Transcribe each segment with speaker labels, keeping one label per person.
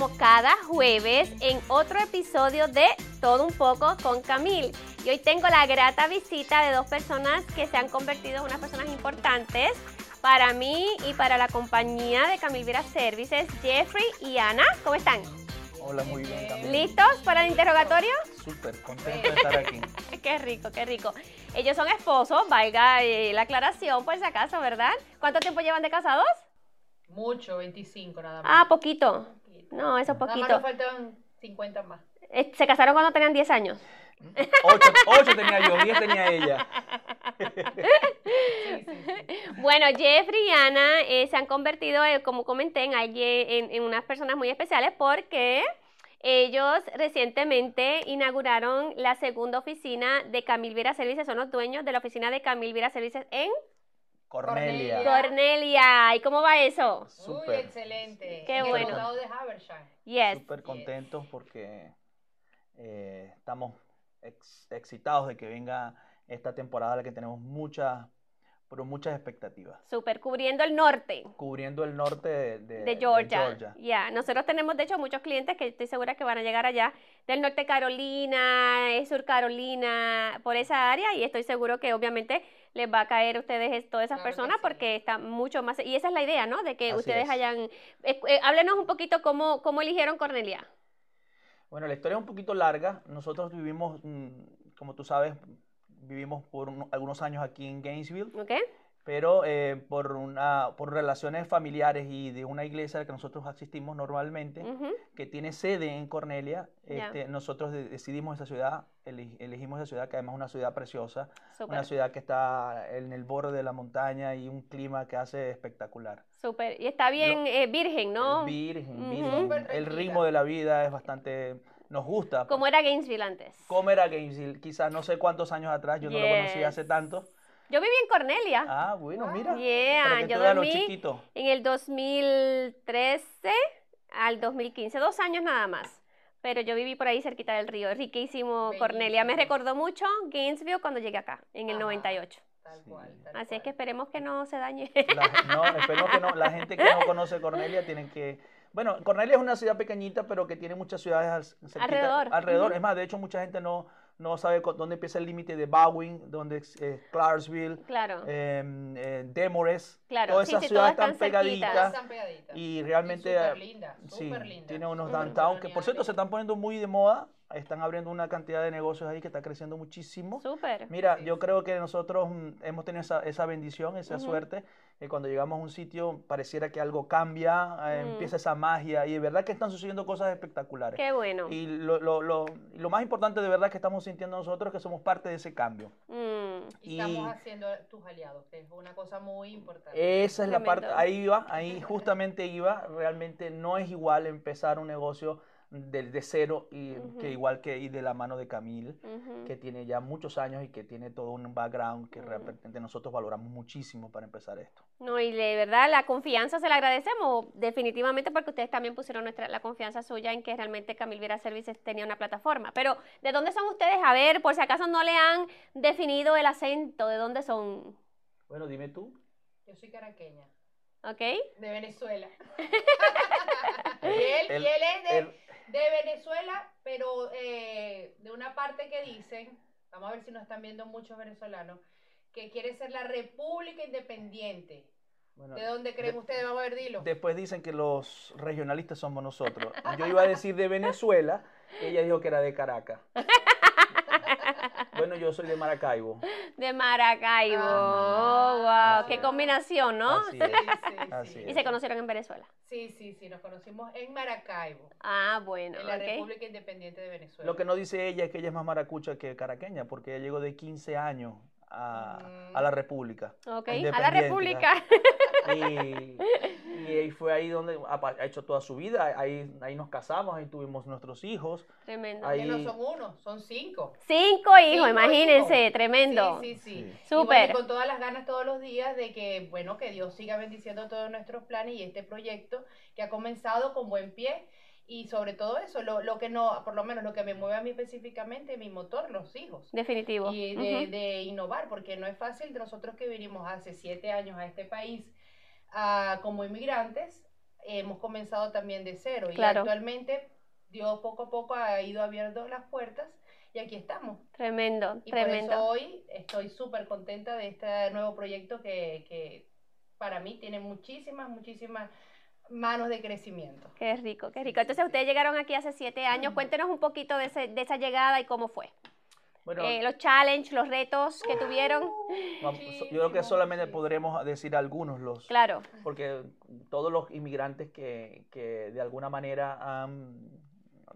Speaker 1: como cada jueves en otro episodio de Todo un poco con Camil. Y hoy tengo la grata visita de dos personas que se han convertido en unas personas importantes para mí y para la compañía de Camil Vera Services, Jeffrey y Ana. ¿Cómo están?
Speaker 2: Hola, muy bien también.
Speaker 1: ¿Listos para el interrogatorio?
Speaker 2: Súper, contento de estar aquí.
Speaker 1: qué rico, qué rico. Ellos son esposos, valga eh, la aclaración por si acaso, ¿verdad? ¿Cuánto tiempo llevan de casados?
Speaker 3: Mucho, 25 nada más.
Speaker 1: Ah, poquito. No, eso es
Speaker 3: Nada más
Speaker 1: poquito.
Speaker 3: faltan 50 más.
Speaker 1: Eh, Se casaron cuando tenían 10 años.
Speaker 2: Ocho, ocho tenía yo, diez tenía ella.
Speaker 1: Bueno, Jeffrey y Ana eh, se han convertido, eh, como comenté, en, alguien- en, en unas personas muy especiales porque ellos recientemente inauguraron la segunda oficina de Camil Vera Services, son los dueños de la oficina de Camil Vera Services en
Speaker 2: Cornelia.
Speaker 3: Cornelia.
Speaker 1: ¿Y cómo va eso?
Speaker 3: Muy
Speaker 2: Súper,
Speaker 3: excelente.
Speaker 1: Qué
Speaker 3: En el
Speaker 1: bueno.
Speaker 3: condado de.
Speaker 1: Yes.
Speaker 2: súper contentos porque eh, estamos ex- excitados de que venga esta temporada la que tenemos muchas, pero muchas expectativas.
Speaker 1: Super, cubriendo el norte.
Speaker 2: Cubriendo el norte de, de-
Speaker 1: de
Speaker 2: de
Speaker 1: Georgia. Ya, nosotros tenemos de hecho muchos clientes que estoy segura que van a llegar allá del norte de Carolina, eh, sur Carolina, por esa área y estoy seguro que obviamente les va a caer a ustedes es- todas esas
Speaker 3: Claro
Speaker 1: personas
Speaker 3: sí.
Speaker 1: porque está mucho más y esa es la idea, ¿no? De que
Speaker 2: Así
Speaker 1: ustedes
Speaker 2: es.
Speaker 1: hayan eh, eh, háblenos un poquito cómo cómo eligieron Cornelia.
Speaker 2: Bueno, la historia es un poquito larga. Nosotros vivimos, mm, como tú sabes, vivimos por un- algunos años aquí en Gainesville.
Speaker 1: ¿Ok?
Speaker 2: pero eh, por, una, por relaciones familiares y de una iglesia a la que nosotros asistimos normalmente, que tiene sede en Cornelia, este, nosotros de- decidimos esa ciudad, elegimos esa ciudad, que además es una ciudad preciosa, una ciudad que está en el borde de la montaña y un clima que hace espectacular.
Speaker 1: Súper. Y está bien eh, virgen, ¿no?
Speaker 2: Virgen, virgen. El ritmo de la vida es bastante, nos gusta.
Speaker 1: ¿Cómo era Gainesville antes?
Speaker 2: ¿Cómo era Gainesville? Quizás no sé cuántos años atrás, yo no lo conocí hace tanto.
Speaker 1: Yo viví en Cornelia.
Speaker 2: Ah, bueno, mira.
Speaker 1: Yeah, yo dormí
Speaker 2: chiquito.
Speaker 1: en el 2013 al 2015, dos años nada más. Pero yo viví por ahí cerquita del río, riquísimo Cornelia. Me
Speaker 3: Bellísimo.
Speaker 1: recordó mucho Gainesville cuando llegué acá, en el
Speaker 3: Ajá.
Speaker 1: 98.
Speaker 3: Tal
Speaker 2: Sí.
Speaker 3: cual. tal
Speaker 1: Así es que esperemos que no se dañe.
Speaker 2: La, no, esperemos que no. La gente que no conoce Cornelia tienen que. Bueno, Cornelia es una ciudad pequeñita, pero que tiene muchas ciudades al- cerquita-
Speaker 1: Alrededor.
Speaker 2: Alrededor. Es más, de hecho, mucha gente no, no sabe dónde empieza el límite de Bowling, dónde es eh, Clarksville,
Speaker 1: claro,
Speaker 2: em, eh, Demorest.
Speaker 1: claro.
Speaker 2: Todas
Speaker 1: sí,
Speaker 2: esas
Speaker 1: sí,
Speaker 2: ciudades
Speaker 1: todas
Speaker 2: están.
Speaker 3: Todas
Speaker 2: pegaditas.
Speaker 3: están pegaditas.
Speaker 2: Y realmente.
Speaker 3: súper
Speaker 2: eh,
Speaker 3: linda,
Speaker 2: Sí,
Speaker 3: súper linda.
Speaker 2: tiene unos
Speaker 3: súper
Speaker 2: downtown que, por cierto, se están poniendo muy de moda. Están abriendo una cantidad de negocios ahí que está creciendo muchísimo.
Speaker 1: Súper.
Speaker 2: Mira,
Speaker 3: Sí,
Speaker 2: yo
Speaker 3: sí.
Speaker 2: creo que nosotros mm, hemos tenido esa, esa bendición, esa suerte, que cuando llegamos a un sitio pareciera que algo cambia, eh,
Speaker 1: Mm.
Speaker 2: empieza esa magia y de verdad que están sucediendo cosas espectaculares.
Speaker 1: Qué bueno.
Speaker 2: Y lo, lo, lo, y lo más importante de verdad que estamos sintiendo nosotros es que somos parte de ese cambio.
Speaker 1: Mm,
Speaker 3: Y estamos haciendo tus aliados, que es una cosa muy importante.
Speaker 2: Esa es la parte, ahí iba, ahí justamente iba, realmente no es igual empezar un negocio de, de cero y que igual que ir de la mano de Camil.
Speaker 1: ujú.
Speaker 2: que tiene ya muchos años y que tiene todo un background que realmente nosotros valoramos muchísimo para empezar esto.
Speaker 1: No, y de verdad la confianza se la agradecemos definitivamente porque ustedes también pusieron nuestra, la confianza suya en que realmente Camil Vera Services tenía una plataforma. Pero, ¿de dónde son ustedes? A ver, por si acaso no le han definido el acento, ¿de dónde son?
Speaker 2: Bueno, dime tú.
Speaker 3: Yo soy caraqueña,
Speaker 1: ¿Ok?
Speaker 3: de Venezuela. y, él,
Speaker 2: El-
Speaker 3: y él es de,
Speaker 2: el-
Speaker 3: de Venezuela, pero eh, de una parte que dicen, vamos a ver si nos están viendo muchos venezolanos, que quiere ser la República Independiente.
Speaker 2: bueno,
Speaker 3: ¿De dónde creen
Speaker 2: de-
Speaker 3: ustedes? Vamos a ver, dilo.
Speaker 2: Después dicen que los regionalistas somos nosotros. Yo iba a decir de Venezuela, ella dijo que era de Caracas. Bueno, yo soy de Maracaibo.
Speaker 1: De Maracaibo.
Speaker 3: Ah,
Speaker 1: Oh, wow, qué combinación, ¿no?
Speaker 2: Así
Speaker 3: Sí,
Speaker 2: es.
Speaker 3: sí,
Speaker 2: Así
Speaker 3: sí.
Speaker 1: Y se conocieron en Venezuela.
Speaker 3: Sí, sí, sí, nos conocimos en Maracaibo,
Speaker 1: Ah, bueno,
Speaker 3: en la. República Independiente de Venezuela.
Speaker 2: Lo que no dice ella es que ella es más maracucha que caraqueña, porque ella llegó de 15 años a,
Speaker 3: Mm.
Speaker 2: a la República.
Speaker 1: Ok, a la República.
Speaker 2: Y, y ahí fue ahí donde ha, hecho toda su vida. Ahí, ahí nos casamos, ahí tuvimos nuestros hijos.
Speaker 1: Tremendo.
Speaker 2: Ahí-
Speaker 3: Que no son uno, son cinco.
Speaker 1: Cinco hijos,
Speaker 3: Cinco
Speaker 1: imagínense,
Speaker 3: hijos.
Speaker 1: tremendo.
Speaker 3: Sí, sí, sí.
Speaker 1: Súper.
Speaker 3: bueno, con todas las ganas todos los días de que, bueno, que Dios siga bendiciendo todos nuestros planes y este proyecto que ha comenzado con buen pie. Y sobre todo eso, lo, lo que no, por lo menos lo que me mueve a mí específicamente, mi motor, los hijos.
Speaker 1: Definitivo.
Speaker 3: Y de, de innovar, porque no es fácil de nosotros que vinimos hace siete años a este país ah, como inmigrantes, hemos comenzado también de cero.
Speaker 1: Claro.
Speaker 3: Y actualmente Dios poco a poco ha ido abriendo las puertas y aquí estamos.
Speaker 1: Tremendo,
Speaker 3: Y
Speaker 1: tremendo.
Speaker 3: por eso hoy estoy súper contenta de este nuevo proyecto que, que para mí tiene muchísimas, muchísimas manos de crecimiento.
Speaker 1: Qué rico, qué rico. Entonces ustedes llegaron aquí hace siete años. Cuéntenos un poquito de, ese- de esa llegada y cómo fue.
Speaker 2: Bueno,
Speaker 1: Eh, los challenges, los retos que tuvieron.
Speaker 2: yo creo que solamente podremos decir algunos los,
Speaker 1: Claro,
Speaker 2: porque todos los inmigrantes que, que de alguna manera han,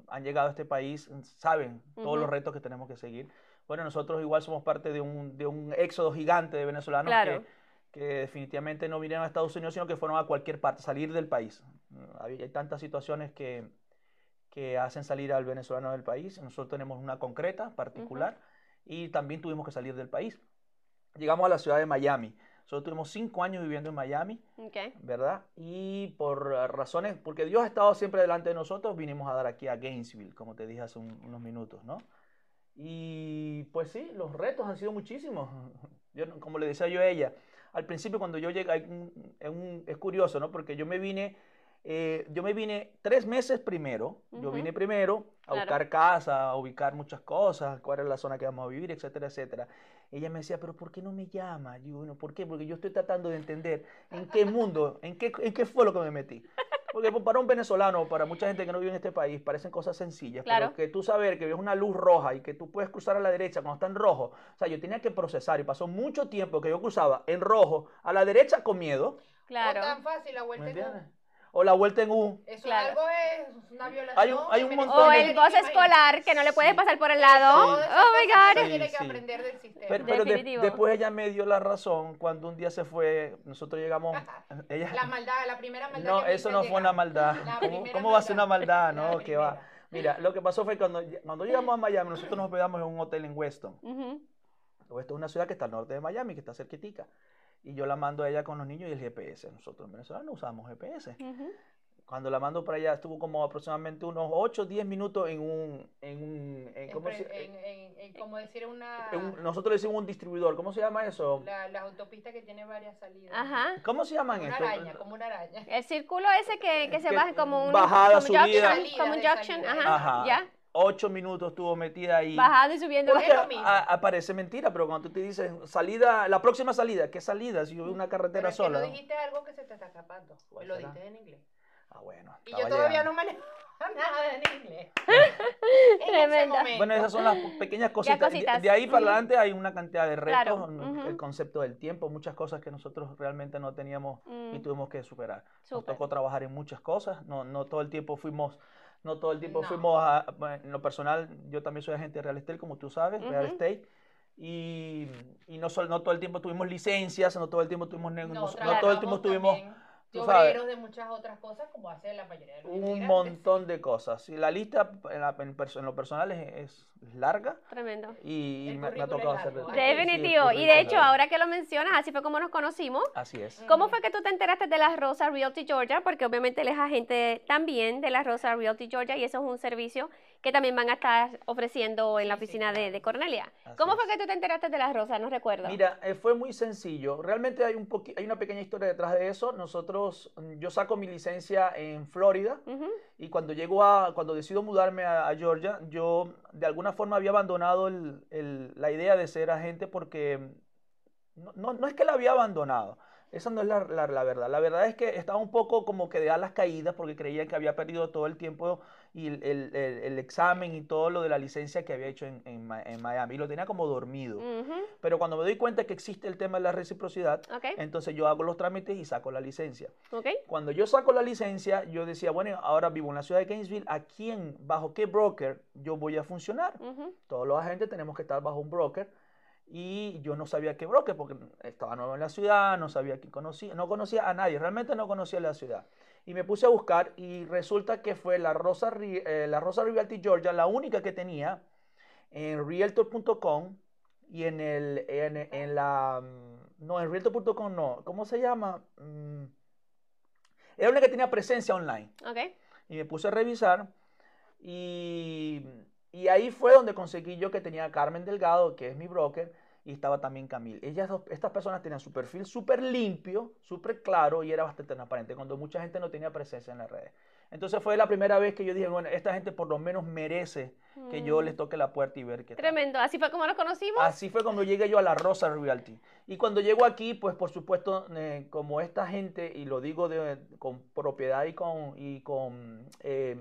Speaker 2: han llegado a este país saben todos
Speaker 1: Ujú.
Speaker 2: los retos que tenemos que seguir. Bueno, nosotros igual somos parte de un, de un éxodo gigante de venezolanos
Speaker 1: Claro.
Speaker 2: que, que definitivamente no vinieron a Estados Unidos, sino que fueron a cualquier parte, salir del país. Hay tantas situaciones que, que hacen salir al venezolano del país. Nosotros tenemos una concreta, particular, y también tuvimos que salir del país. Llegamos a la ciudad de Miami. Nosotros tuvimos cinco años viviendo en Miami. ¿verdad? Y por razones, porque Dios ha estado siempre delante de nosotros, vinimos a dar aquí a Gainesville, como te dije hace un- unos minutos, ¿no? Y pues sí, los retos han sido muchísimos. Yo, como le decía yo a ella, al principio cuando yo llegué, es curioso, ¿no? Porque yo me vine, eh, yo me vine tres meses primero, yo
Speaker 1: Ujú.
Speaker 2: vine primero a
Speaker 1: Claro.
Speaker 2: buscar casa, a ubicar muchas cosas, cuál era la zona que vamos a vivir, etcétera, etcétera. Ella me decía, pero ¿por qué no me llama? Yo, bueno, ¿por qué? Porque yo estoy tratando de entender en qué mundo, en qué, en qué fue lo que me metí. Porque pues, para un venezolano, para mucha gente que no vive en este país, parecen cosas sencillas.
Speaker 1: Claro.
Speaker 2: Pero que tú saber que ves una luz roja y que tú puedes cruzar a la derecha cuando está en rojo. O sea, yo tenía que procesar y pasó mucho tiempo que yo cruzaba en rojo a la derecha con miedo.
Speaker 1: Claro.
Speaker 3: No tan fácil la
Speaker 2: ¿me
Speaker 3: vuelta.
Speaker 2: O la vuelta en U.
Speaker 3: Eso
Speaker 1: Claro.
Speaker 3: algo es una violación.
Speaker 2: Hay un- hay un montón
Speaker 1: O
Speaker 2: de-
Speaker 1: el goce escolar que no le puedes
Speaker 2: Sí.
Speaker 1: pasar por el lado. Oh my God.
Speaker 3: tiene
Speaker 2: Sí,
Speaker 3: que
Speaker 2: sí.
Speaker 3: aprender del sistema.
Speaker 2: Pero, pero de-
Speaker 1: Definitivo.
Speaker 2: después ella me dio la razón cuando un día se fue, nosotros llegamos, ella,
Speaker 3: La maldad, la primera maldad.
Speaker 2: no,
Speaker 3: que
Speaker 2: eso no fue una maldad. ¿Cómo, cómo va a ser una maldad? No, que va. Mira, lo que pasó fue cuando, cuando llegamos a Miami, nosotros nos hospedamos en un hotel en Weston. Weston es una ciudad que está al norte de Miami, que está cerquitica. Y yo la mando a ella con los niños y el GPS. Nosotros en Venezuela no usamos GPS. Cuando la mando para allá estuvo como aproximadamente unos 8 o 10 minutos en un... En un en, ¿cómo
Speaker 3: pre-
Speaker 2: se-
Speaker 3: en- en- en como decir una.
Speaker 2: en un- nosotros le decimos un distribuidor. ¿Cómo se llama eso?
Speaker 3: la, las autopistas que tiene varias salidas.
Speaker 1: Ajá.
Speaker 2: ¿Cómo se llaman
Speaker 3: Una
Speaker 2: esto?
Speaker 3: araña, como una araña.
Speaker 1: El círculo ese que, que se
Speaker 2: Que-
Speaker 1: baja como un
Speaker 2: bajada,
Speaker 1: como junction,
Speaker 2: subida.
Speaker 1: como un junction,
Speaker 3: salida.
Speaker 1: ajá,
Speaker 2: Ajá.
Speaker 1: ya,
Speaker 2: Ocho minutos estuvo metida ahí.
Speaker 1: bajando y subiendo.
Speaker 3: Porque es lo mismo.
Speaker 2: a- aparece mentira, pero cuando tú te dices salida, la próxima salida, ¿qué salida? Si yo veo una
Speaker 3: Pero
Speaker 2: carretera
Speaker 3: es que
Speaker 2: sola.
Speaker 3: ¿no? dijiste algo que se te está escapando.
Speaker 2: ¿Cuál
Speaker 3: Lo dijiste en inglés.
Speaker 2: Ah, bueno.
Speaker 3: Y yo todavía
Speaker 2: llegando.
Speaker 3: no manejo nada en inglés. En ese
Speaker 1: Tremenda.
Speaker 3: momento.
Speaker 2: Bueno, esas son las pequeñas cositas. De-
Speaker 1: cositas.
Speaker 2: De, ahí para adelante hay una cantidad de retos,
Speaker 1: Claro,
Speaker 2: el concepto del tiempo, muchas cosas que nosotros realmente no teníamos y
Speaker 1: Mm,
Speaker 2: tuvimos que superar. Nos
Speaker 1: súper.
Speaker 2: tocó trabajar en muchas cosas, no, no todo el tiempo fuimos, no todo el tiempo
Speaker 3: No.
Speaker 2: fuimos a, bueno, en lo personal, yo también soy agente de real estate, como tú sabes, real
Speaker 1: Ujú.
Speaker 2: estate, y, y no, no todo el tiempo tuvimos licencias, no todo el tiempo tuvimos, no, no todo el tiempo tuvimos
Speaker 3: de obreros muchas otras cosas, como hace la mayoría de los
Speaker 2: un montón de cosas. Y la lista en, la- en perso- en lo personal es, es larga
Speaker 1: Tremendo.
Speaker 2: y,
Speaker 3: El
Speaker 2: me, me ha tocado hacer de
Speaker 3: largo,
Speaker 2: todo.
Speaker 3: ¿eh?
Speaker 2: Sí,
Speaker 1: Definitivo. Y de hecho,
Speaker 2: largo.
Speaker 1: ahora que lo mencionas, así fue como nos conocimos.
Speaker 2: Así es.
Speaker 1: ¿Cómo fue que tú te enteraste de la Rosa Realty Georgia? Porque obviamente él es agente también de la Rosa Realty Georgia y eso es un servicio que también van a estar ofreciendo en la oficina de, de Cornelia.
Speaker 2: Así
Speaker 1: ¿Cómo
Speaker 2: es.
Speaker 1: fue que tú te enteraste de la Rosa? No recuerdo.
Speaker 2: Mira, eh, fue muy sencillo. Realmente hay, un hay una pequeña historia detrás de eso. Nosotros, mm, yo saco mi licencia en Florida y cuando llego a, cuando decido mudarme a, a Georgia, yo de alguna forma había abandonado el- el- la idea de ser agente porque no, no, no es que la había abandonado. Esa no es la, la- la verdad. La verdad es que estaba un poco como que de alas caídas porque creía que había perdido todo el tiempo y el, el- el- el examen y todo lo de la licencia que había hecho en, en en Miami. Y lo tenía como dormido.
Speaker 1: ujú,
Speaker 2: Pero cuando me doy cuenta que existe el tema de la reciprocidad,
Speaker 1: Ok,
Speaker 2: entonces yo hago los trámites y saco la licencia.
Speaker 1: ok.
Speaker 2: Cuando yo saco la licencia, yo decía, bueno, ahora vivo en la ciudad de Gainesville, ¿a quién, bajo qué broker yo voy a funcionar?
Speaker 1: ujú,
Speaker 2: Todos los agentes tenemos que estar bajo un broker y yo no sabía qué broker porque estaba nuevo en la ciudad, no sabía quién conocía, no conocía a nadie, realmente no conocía la ciudad. Y me puse a buscar y resulta que fue la Rosa, eh, la Rosa Realty Georgia la única que tenía en realtor.com y en el en, en la mm, no en realtor.com no, ¿cómo se llama? Mm, Era una que tenía presencia online
Speaker 1: ok.
Speaker 2: y me puse a revisar y, y ahí fue donde conseguí yo que tenía a Carmen Delgado, que es mi broker, y estaba también Camille. Ellas estas personas tenían su perfil súper limpio, súper claro y era bastante transparente, cuando mucha gente no tenía presencia en las redes. Entonces fue la primera vez que yo dije, bueno, esta gente por lo menos merece que yo
Speaker 1: Mm.
Speaker 2: les toque la puerta y ver qué tal.
Speaker 1: Tremendo. Así fue como nos conocimos.
Speaker 2: Así fue cuando llegué yo a la Rosa Realty. Y cuando llego aquí, pues por supuesto, eh, como esta gente, y lo digo de- con propiedad y con, y con, eh,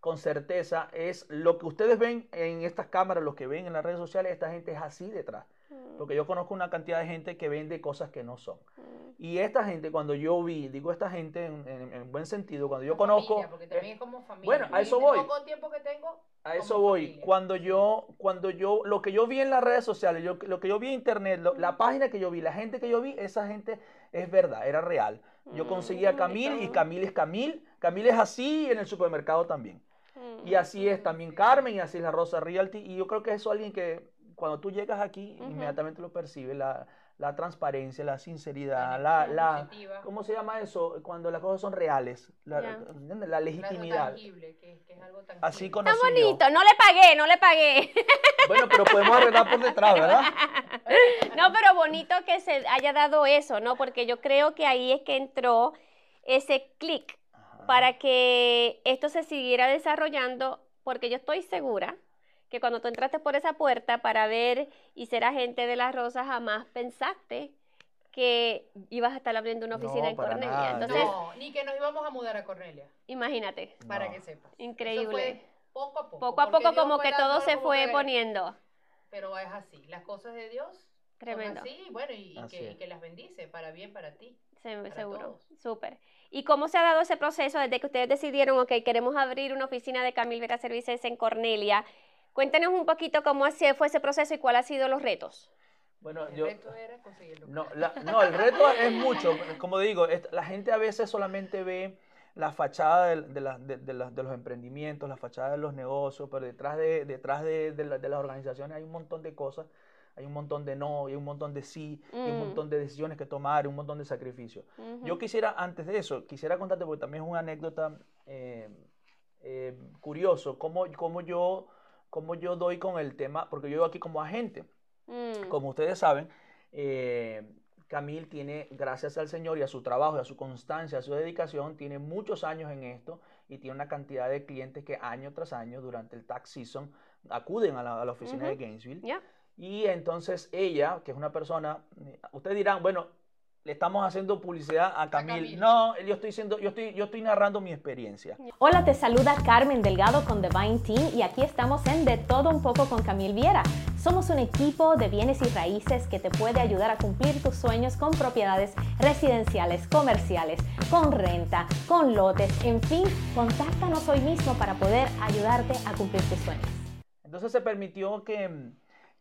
Speaker 2: con certeza, es lo que ustedes ven en estas cámaras, lo que ven en las redes sociales, esta gente es así detrás.
Speaker 1: Mm,
Speaker 2: Porque yo conozco una cantidad de gente que vende cosas que no son.
Speaker 1: mm.
Speaker 2: Y esta gente, cuando yo vi, digo esta gente en, en- en buen sentido, cuando yo
Speaker 3: Como
Speaker 2: conozco...
Speaker 3: familia, porque también
Speaker 2: eh,
Speaker 3: es como familia.
Speaker 2: bueno, a eso voy.
Speaker 3: poco tiempo que tengo,
Speaker 2: A eso voy.
Speaker 3: familia.
Speaker 2: Cuando yo, cuando yo, lo que yo vi en las redes sociales, yo- lo que yo vi en internet, lo- la página que yo vi, la gente que yo vi, esa gente es verdad, era real. Yo conseguí a
Speaker 1: Mm,
Speaker 2: Camil y. Camil es Camil. Camil es así en el supermercado también.
Speaker 1: Mm.
Speaker 2: Y así es también Carmen y así es la Rosa Realty. Y yo creo que eso es alguien que cuando tú llegas aquí, inmediatamente lo percibe, la, la transparencia, la sinceridad,
Speaker 3: La
Speaker 2: la. ¿cómo se llama eso? Cuando las cosas son reales, la. ¿entiendes? la
Speaker 3: Algo
Speaker 2: legitimidad.
Speaker 3: tangible, que, que es algo tangible.
Speaker 2: Así
Speaker 1: Está
Speaker 2: conocí yo.
Speaker 1: bonito. No le pagué, no le pagué.
Speaker 2: Bueno, pero podemos arreglar por detrás, ¿verdad?
Speaker 1: No, pero bonito que se haya dado eso, ¿no? Porque yo creo que ahí es que entró ese clic para que esto se siguiera desarrollando, porque yo estoy segura que cuando tú entraste por esa puerta para ver y ser agente de las rosas, jamás pensaste que ibas a estar abriendo una
Speaker 2: No,
Speaker 1: oficina en Cornelia.
Speaker 2: nada.
Speaker 1: Entonces,
Speaker 3: No, ni que nos íbamos a mudar a Cornelia,
Speaker 1: imagínate,
Speaker 3: para que sepas. Eso
Speaker 1: increíble.
Speaker 3: fue poco a poco.
Speaker 1: Poco a poco como que todo se fue
Speaker 3: que-
Speaker 1: poniendo.
Speaker 3: Pero es así, las cosas de Dios
Speaker 1: Tremendo.
Speaker 3: son así, y bueno, y, que, y que las bendice para bien para ti.
Speaker 1: Se- seguro, súper. ¿Y cómo se ha dado ese proceso desde que ustedes decidieron, ok, queremos abrir una oficina de Camil Vera Services en Cornelia? Cuéntenos un poquito cómo fue ese proceso y cuáles han sido los retos.
Speaker 2: Bueno,
Speaker 3: El
Speaker 2: yo...
Speaker 3: reto era conseguirlo.
Speaker 2: No, la- no, el reto es mucho. Como digo, es- la gente a veces solamente ve la fachada de, la- de- de la- de los emprendimientos, la fachada de los negocios, pero detrás de, detrás de, de la- de las organizaciones hay un montón de cosas. Hay un montón de no, hay un montón de sí, y un
Speaker 1: Mm.
Speaker 2: montón de decisiones que tomar, y un montón de sacrificios. Yo quisiera, antes de eso, quisiera contarte, porque también es una anécdota eh, eh, curioso, cómo, cómo, yo, cómo yo doy con el tema, porque yo vivo aquí como agente.
Speaker 1: Mm,
Speaker 2: Como ustedes saben, eh, Camil tiene, gracias al Señor y a su trabajo, y a su constancia, a su dedicación, tiene muchos años en esto y tiene una cantidad de clientes que año tras año, durante el tax season, acuden a la, a la oficina de. Gainesville. Y entonces ella, que es una persona, eh, ustedes dirán, bueno, le estamos haciendo publicidad a Camil.
Speaker 3: Camil.
Speaker 2: No, yo estoy, siendo, yo, estoy, yo estoy narrando mi experiencia.
Speaker 4: Hola, te saluda Carmen Delgado con Divine Team y aquí estamos en De Todo Un poco con Camil Viera. Somos un equipo de bienes y raíces que te puede ayudar a cumplir tus sueños con propiedades residenciales, comerciales, con renta, con lotes, en fin, contáctanos hoy mismo para poder ayudarte a cumplir tus sueños.
Speaker 2: Entonces se permitió que, mm,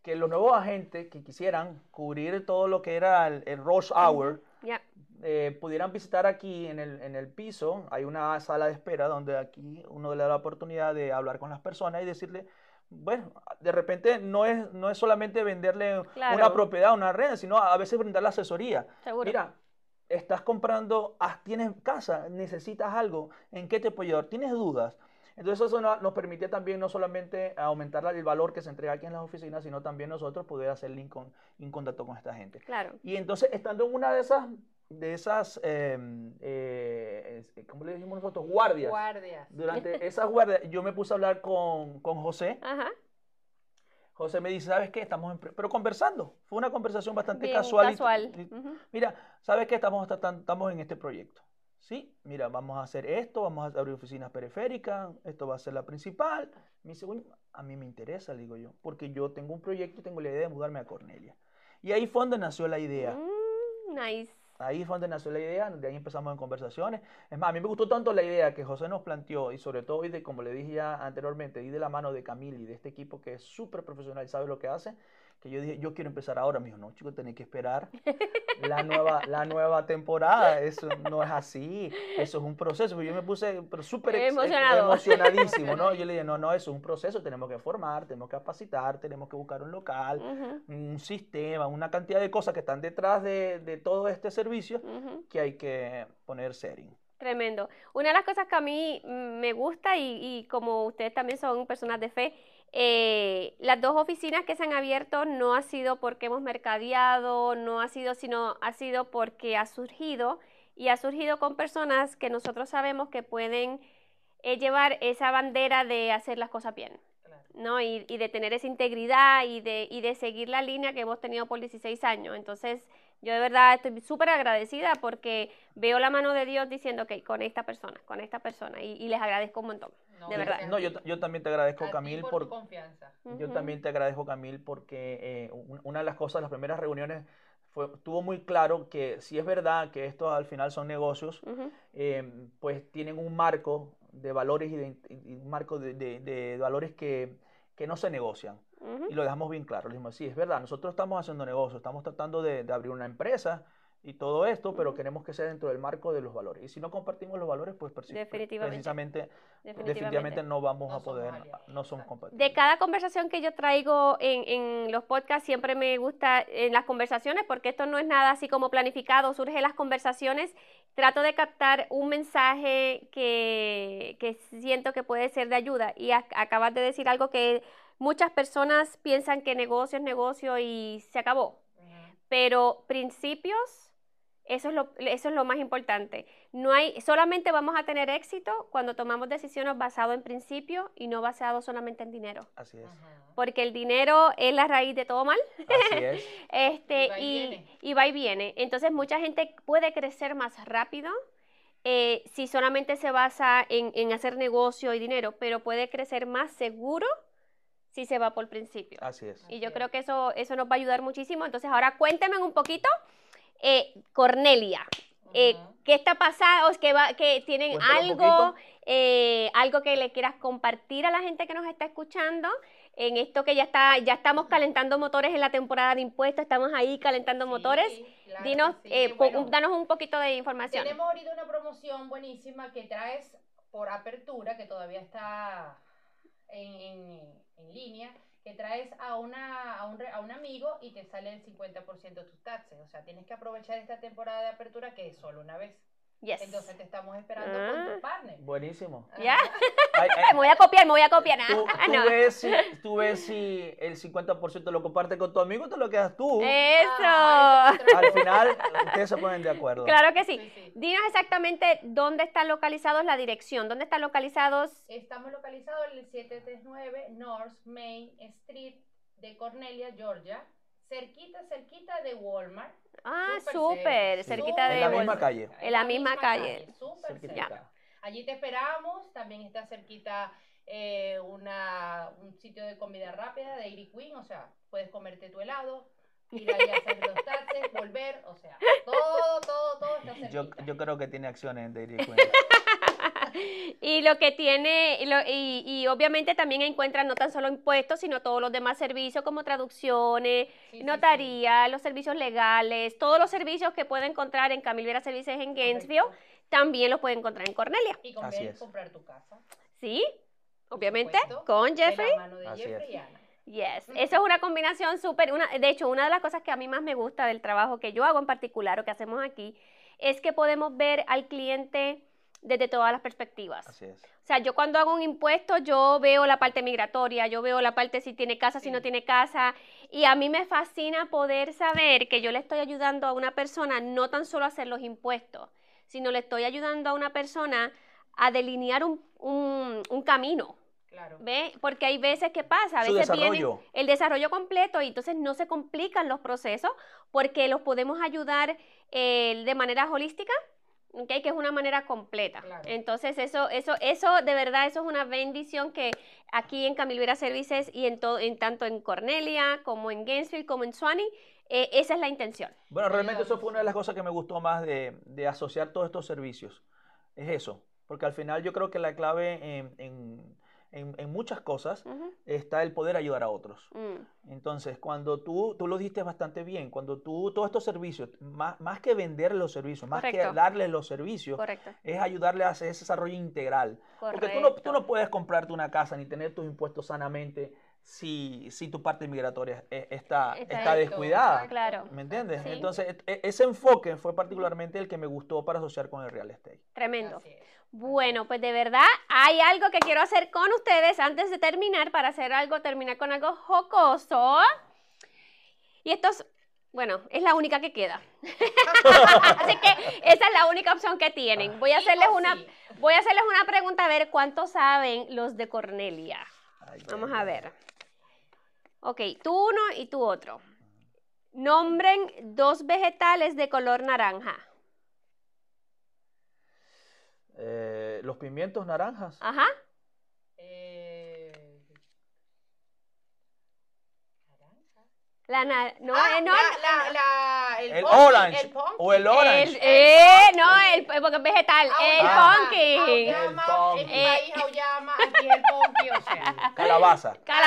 Speaker 2: que los nuevos agentes que quisieran cubrir todo lo que era el, el rush hour
Speaker 1: Ya.
Speaker 2: eh, pudieran visitar aquí en el, en el piso. Hay una sala de espera donde aquí uno le da la oportunidad de hablar con las personas y decirle, bueno, de repente no es, no es solamente venderle
Speaker 1: Claro.
Speaker 2: una propiedad, una renta, sino a veces brindarle asesoría.
Speaker 1: Seguro.
Speaker 2: Mira, estás comprando, ah, tienes casa, necesitas algo, ¿en qué te puedo ayudar? ¿Tienes dudas? Entonces eso no- nos permite también no solamente aumentar el valor que se entrega aquí en las oficinas, sino también nosotros poder hacer link con, en contacto con esta gente.
Speaker 1: Claro.
Speaker 2: Y entonces, estando en una de esas, de esas, eh, eh, ¿cómo le decimos nosotros? Guardias.
Speaker 3: Guardias.
Speaker 2: Durante esas guardias, yo me puse a hablar con, con José.
Speaker 1: Ajá.
Speaker 2: José me dice, ¿sabes qué? Estamos en pre-", pero conversando. Fue una conversación bastante
Speaker 1: Bien
Speaker 2: casual.
Speaker 1: casual.
Speaker 2: y-. Mira, ¿sabes qué? Estamos, estamos en este proyecto. Sí, mira, vamos a hacer esto, vamos a abrir oficinas periféricas, esto va a ser la principal. Me dice, bueno, a mí me interesa, le digo yo, porque yo tengo un proyecto y tengo la idea de mudarme a Cornelia. Y ahí fue donde nació la idea.
Speaker 1: Mm, nice.
Speaker 2: Ahí fue donde nació la idea, de ahí empezamos en conversaciones. Es más, a mí me gustó tanto la idea que José nos planteó y sobre todo, y de, como le dije ya anteriormente, y de la mano de Camille y de este equipo que es súper profesional y sabe lo que hace, que yo dije, yo quiero empezar ahora. Me dijo, no, chicos, tenéis que esperar la nueva, la nueva temporada. Eso no es así, eso es un proceso. Pero yo me puse súper emocionadísimo, ¿no? Yo le dije, no, no, eso es un proceso, tenemos que formar, tenemos que capacitar, tenemos que buscar un local un sistema, una cantidad de cosas que están detrás de, de todo este servicio que hay que poner setting.
Speaker 1: Tremendo. Una de las cosas que a mí mm, me gusta y, y como ustedes también son personas de fe, eh, las dos oficinas que se han abierto no ha sido porque hemos mercadeado, no ha sido, sino ha sido porque ha surgido y ha surgido con personas que nosotros sabemos que pueden eh, llevar esa bandera de hacer las cosas bien. ¿no? Y, y, de tener esa integridad y de, y de seguir la línea que hemos tenido por 16 años. Entonces, yo de verdad estoy súper agradecida porque veo la mano de Dios diciendo, ok, con esta persona, con esta persona, y, y les agradezco un montón,
Speaker 3: No,
Speaker 1: de verdad.
Speaker 2: No, yo, yo también te agradezco,
Speaker 3: A
Speaker 2: Camil,
Speaker 3: por,
Speaker 2: por,
Speaker 3: tu confianza.
Speaker 2: Yo también te agradezco, Camil, porque eh, un- una de las cosas, las primeras reuniones, fue, tuvo muy claro que si es verdad que estos al final son negocios, eh, pues tienen un marco de valores y, de, y un marco de, de- de valores que, que no se negocian.
Speaker 1: Ujú.
Speaker 2: Y lo dejamos bien claro. Le dijimos, sí, es verdad, nosotros estamos haciendo negocios, estamos tratando de, de abrir una empresa y todo esto, pero queremos que sea dentro del marco de los valores. Y si no compartimos los valores, pues persi-
Speaker 1: Definitivamente.
Speaker 2: precisamente,
Speaker 1: Definitivamente.
Speaker 2: definitivamente no vamos
Speaker 3: No
Speaker 2: a poder, no somos compatibles.
Speaker 1: De cada conversación que yo traigo en, en los podcasts, siempre me gusta en las conversaciones, porque esto no es nada así como planificado, surge las conversaciones, trato de captar un mensaje que, que siento que puede ser de ayuda. Y ac- acabas de decir algo que muchas personas piensan que negocio es negocio y se acabó. Pero principios, eso es lo, eso es lo más importante. No hay, solamente vamos a tener éxito cuando tomamos decisiones basadas en principios y no basados solamente en dinero.
Speaker 2: Así es.
Speaker 1: Porque el dinero es la raíz de todo mal.
Speaker 2: Así es.
Speaker 1: Este,
Speaker 3: Y va y
Speaker 1: y,
Speaker 3: viene.
Speaker 1: y va y viene. Entonces, mucha gente puede crecer más rápido eh, si solamente se basa en, en hacer negocio y dinero, pero puede crecer más seguro si se va por principio.
Speaker 2: Así es.
Speaker 1: Y yo creo que eso, eso nos va a ayudar muchísimo. Entonces, ahora cuénteme un poquito, eh, Cornelia, eh. ¿qué está pasando? ¿Que, va, que tienen algo, eh, algo que le quieras compartir a la gente que nos está escuchando? En esto que ya está, ya estamos calentando motores en la temporada de impuestos, estamos ahí calentando
Speaker 3: Sí,
Speaker 1: motores.
Speaker 3: claro
Speaker 1: Dinos,
Speaker 3: sí.
Speaker 1: eh, po-
Speaker 3: Bueno,
Speaker 1: danos un poquito de información.
Speaker 3: Tenemos ahorita una promoción buenísima que traes por apertura, que todavía está en, en- en línea, que traes a, una, a, un, re- a un amigo y te sale el 50% de tus taxes. O sea, tienes que aprovechar esta temporada de apertura que es solo una vez.
Speaker 1: Yes.
Speaker 3: Entonces te estamos esperando con
Speaker 1: Ah.
Speaker 3: tu partner.
Speaker 2: Buenísimo.
Speaker 1: ¿Ya?
Speaker 2: Ay, ay,
Speaker 1: Me voy a copiar, me voy a copiar.
Speaker 2: tú,
Speaker 1: Ah,
Speaker 2: tú
Speaker 1: no.
Speaker 2: ves si, tú ves si el 50% lo comparte con tu amigo, te lo quedas tú.
Speaker 1: Eso.
Speaker 3: Ah,
Speaker 2: Al final, ustedes se ponen de acuerdo.
Speaker 1: Claro que sí.
Speaker 3: Sí, sí.
Speaker 1: Dinos exactamente dónde están localizados la dirección, dónde están localizados.
Speaker 3: Estamos localizados en el 739 North Main Street de Cornelia, Georgia. Cerquita, cerquita de Walmart.
Speaker 1: Ah,
Speaker 3: Súper
Speaker 1: cerquita
Speaker 3: Súper
Speaker 1: de
Speaker 2: En la misma
Speaker 1: Walmart.
Speaker 2: calle.
Speaker 1: En la misma calle.
Speaker 3: Súper
Speaker 2: Cerquitita.
Speaker 3: Allí te esperamos. También está cerquita eh, una, un sitio de comida rápida de Dairy Queen. O sea, puedes comerte tu helado, ir ahí a hacer los taxes, volver. O sea, todo, todo, todo está cerquita.
Speaker 2: Yo, yo creo que tiene acciones en Dairy Queen.
Speaker 1: Y lo que tiene, y, lo- y- y obviamente también encuentran no tan solo impuestos, sino todos los demás servicios como traducciones,
Speaker 3: Sí, sí,
Speaker 1: notaría, los servicios legales, todos los servicios que puede encontrar en Camil Vera Services en. Gainesville,
Speaker 3: Correcto.
Speaker 1: También los puede encontrar en Cornelia.
Speaker 3: Y
Speaker 2: Así
Speaker 3: conviene
Speaker 2: es.
Speaker 3: comprar tu casa.
Speaker 1: ¿Sí? Obviamente,
Speaker 3: supuesto.
Speaker 1: con
Speaker 3: De la
Speaker 1: Jeffrey.
Speaker 3: mano de
Speaker 2: Así
Speaker 3: Jeffrey
Speaker 2: es.
Speaker 3: y Ana.
Speaker 1: Yes, eso es una combinación súper, una, de hecho, una de las cosas que a mí más me gusta del trabajo que yo hago en particular o que hacemos aquí, es que podemos ver al cliente desde todas las perspectivas.
Speaker 2: Así es.
Speaker 1: O sea, yo cuando hago un impuesto, yo veo la parte migratoria, yo veo la parte si tiene casa, si no tiene casa, y a mí me fascina poder saber que yo le estoy ayudando a una persona no tan solo a hacer los impuestos, sino le estoy ayudando a una persona a delinear un, un- un camino.
Speaker 3: Claro.
Speaker 1: ¿Ve? Porque hay veces que pasa, a veces viene
Speaker 2: desarrollo.
Speaker 1: el desarrollo completo y entonces no se complican los procesos porque los podemos ayudar eh, de manera holística, ¿ok? que es una manera completa.
Speaker 3: Claro.
Speaker 1: Entonces eso, eso, eso de verdad, eso es una bendición que aquí en Camilvera Services y en, todo, en tanto en Cornelia como en Gainesville como en Swanee, eh, esa es la intención.
Speaker 2: Bueno, realmente eso fue una de las cosas que me gustó más de, de asociar todos estos servicios. Es eso. Porque al final yo creo que la clave en, en- en- en muchas cosas está el poder ayudar a otros.
Speaker 1: Mm,
Speaker 2: Entonces, cuando tú, tú lo dijiste bastante bien, cuando tú, todos estos servicios, más, más que vender los servicios, más
Speaker 1: Correcto.
Speaker 2: que darles los servicios,
Speaker 1: correcto.
Speaker 2: es ayudarle a hacer ese desarrollo integral. Porque tú no, tú no puedes comprarte una casa ni tener tus impuestos sanamente si, si tu parte migratoria e- está,
Speaker 1: Está
Speaker 2: descuidada.
Speaker 1: Claro.
Speaker 2: ¿Me entiendes?
Speaker 1: Sí.
Speaker 2: Entonces, e- e- ese enfoque fue particularmente el que me gustó para asociar con el real estate.
Speaker 1: Tremendo.
Speaker 3: Es.
Speaker 1: Bueno, pues de verdad hay algo que quiero hacer con ustedes antes de terminar, para hacer algo, terminar con algo jocoso. Y esto es, bueno, es la única que queda. Así que esa es la única opción que tienen. Voy a hacerles una, voy a hacerles una pregunta a ver cuánto saben los de Cornelia. Vamos a ver. Ok, tú uno y tú otro. Nombren dos vegetales de color naranja.
Speaker 2: Eh, los pimientos naranjas.
Speaker 1: Ajá. La na- no,
Speaker 3: ah,
Speaker 1: eh, no,
Speaker 3: la, la, la, el,
Speaker 2: El
Speaker 3: pumpkin,
Speaker 2: orange
Speaker 3: el pumpkin.
Speaker 2: o el orange.
Speaker 1: El, eh, no, el, porque es vegetal,
Speaker 3: Ah,
Speaker 1: el pumpkin.
Speaker 3: En mi país auyama, aquí es el pumpkin, o sea.
Speaker 2: Calabaza. Creo que en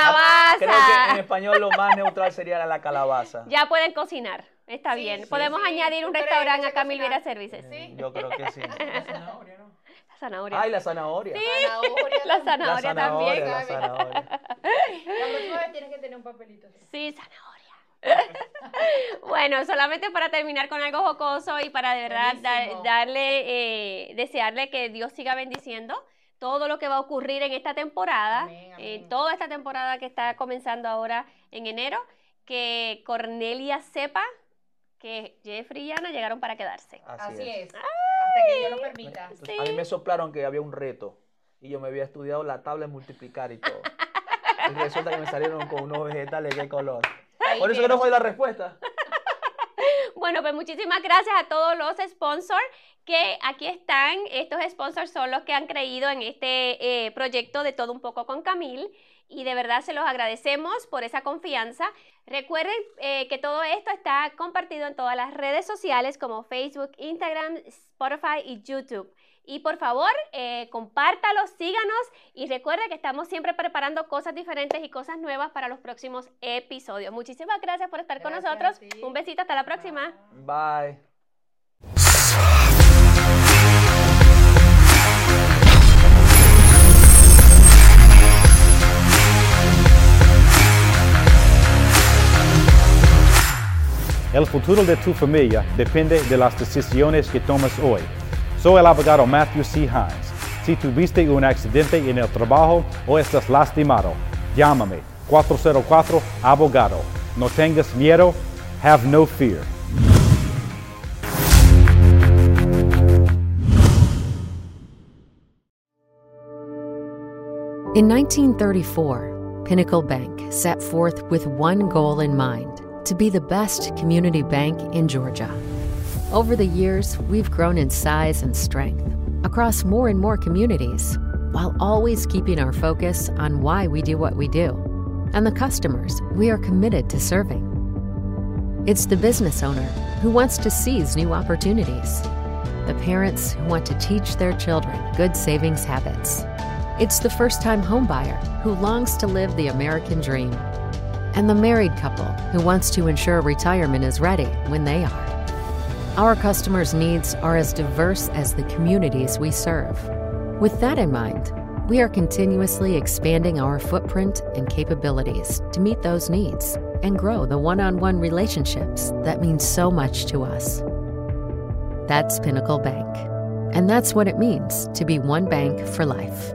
Speaker 1: Calabaza.
Speaker 2: español lo más neutral sería la calabaza.
Speaker 1: Ya pueden cocinar, está
Speaker 3: Sí,
Speaker 1: bien.
Speaker 3: sí,
Speaker 1: Podemos
Speaker 3: sí.
Speaker 1: añadir un
Speaker 3: ¿Tú crees
Speaker 1: restaurante
Speaker 3: que
Speaker 1: a Services.
Speaker 3: Sí.
Speaker 2: Yo creo que sí.
Speaker 3: La zanahoria, ¿no?
Speaker 1: La zanahoria.
Speaker 2: Ay, la zanahoria.
Speaker 3: Zanahoria.
Speaker 1: La
Speaker 3: también.
Speaker 1: zanahoria
Speaker 2: la
Speaker 1: también.
Speaker 2: zanahoria, la zanahoria.
Speaker 3: Ves, tienes que tener un papelito.
Speaker 1: Sí, zanahoria. bueno, solamente para terminar con algo jocoso y para de verdad darle, eh, desearle que Dios siga bendiciendo todo lo que va a ocurrir en esta temporada,
Speaker 3: Amén,
Speaker 1: eh,
Speaker 3: amén.
Speaker 1: toda esta temporada que está comenzando ahora en enero, que Cornelia sepa que Jeffrey y Ana llegaron para quedarse.
Speaker 2: Así,
Speaker 3: Así
Speaker 2: es.
Speaker 3: es. Hasta que Dios lo permita.
Speaker 2: Entonces, A mí me soplaron que había un reto y yo me había estudiado la tabla de multiplicar y todo. Y resulta que me salieron con unos vegetales de color.
Speaker 3: Ahí
Speaker 2: Por eso que no fue la respuesta.
Speaker 1: Bueno, pues muchísimas gracias a todos los sponsors que aquí están. Estos sponsors son los que han creído en este eh, proyecto de todo un poco con Camil y de verdad se los agradecemos por esa confianza. Recuerden eh, que todo esto está compartido en todas las redes sociales como Facebook, Instagram, Spotify y YouTube. Y por favor, eh, compártalo, síganos y recuerden que estamos siempre preparando cosas diferentes y cosas nuevas para los próximos episodios. Muchísimas gracias por estar con
Speaker 3: Gracias
Speaker 1: nosotros. Un besito, hasta la próxima.
Speaker 2: Bye.
Speaker 5: El futuro de tu familia depende de las decisiones que tomas hoy. Soy el abogado Matthew C. Hines. Si tuviste un accidente en el trabajo o estás lastimado, llámame 404 Abogado. No tengas miedo. Have no fear.
Speaker 6: In 1934, Pinnacle Bank set forth with one goal in mind to be the best community bank in Georgia. Over the years, we've grown in size and strength across more and more communities, while always keeping our focus on why we do what we do and the customers we are committed to serving. It's the business owner who wants to seize new opportunities, the parents who want to teach their children good savings habits. It's the first time homebuyer who longs to live the American dream, and the married couple who wants to ensure retirement is ready when they are. Our customers' needs are as diverse as the communities we serve. With that in mind, we are continuously expanding our footprint and capabilities to meet those needs and grow the one on one relationships that mean so much to us. That's Pinnacle Bank. And that's what it means to be one bank for life.